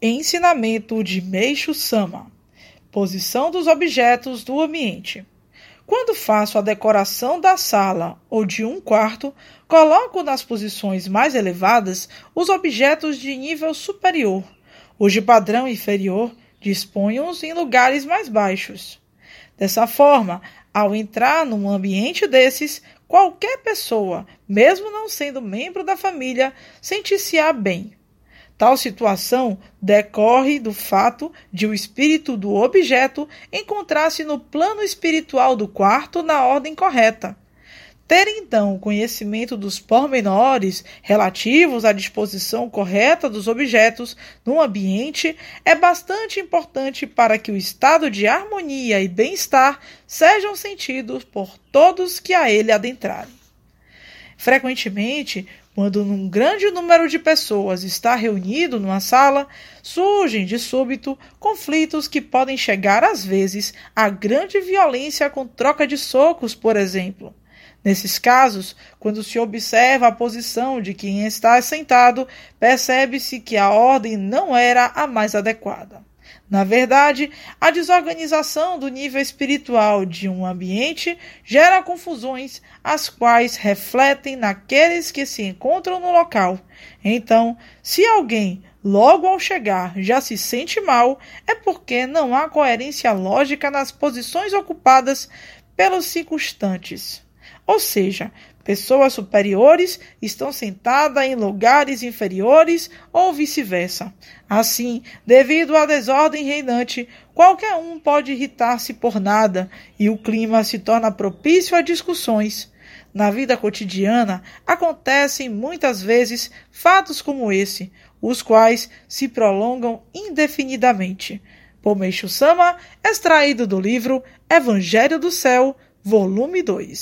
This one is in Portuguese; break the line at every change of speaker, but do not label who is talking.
Ensinamento de Meixo Sama Posição dos objetos do ambiente. Quando faço a decoração da sala ou de um quarto, coloco nas posições mais elevadas os objetos de nível superior. Os de padrão inferior disponho-os em lugares mais baixos. Dessa forma, ao entrar num ambiente desses, qualquer pessoa, mesmo não sendo membro da família, sentir-se-á bem Tal situação decorre do fato de o espírito do objeto encontrar-se no plano espiritual do quarto na ordem correta. Ter então conhecimento dos pormenores relativos à disposição correta dos objetos no ambiente é bastante importante para que o estado de harmonia e bem-estar sejam sentidos por todos que a ele adentrarem. Frequentemente, quando um grande número de pessoas está reunido numa sala, surgem de súbito conflitos que podem chegar às vezes a grande violência com troca de socos, por exemplo. Nesses casos, quando se observa a posição de quem está sentado, percebe-se que a ordem não era a mais adequada. Na verdade, a desorganização do nível espiritual de um ambiente gera confusões, as quais refletem naqueles que se encontram no local. Então, se alguém, logo ao chegar, já se sente mal, é porque não há coerência lógica nas posições ocupadas pelos circunstantes. Ou seja, pessoas superiores estão sentadas em lugares inferiores ou vice-versa. Assim, devido à desordem reinante, qualquer um pode irritar-se por nada e o clima se torna propício a discussões. Na vida cotidiana acontecem muitas vezes fatos como esse, os quais se prolongam indefinidamente. Por Meixo Sama, extraído do livro Evangelho do Céu, volume 2.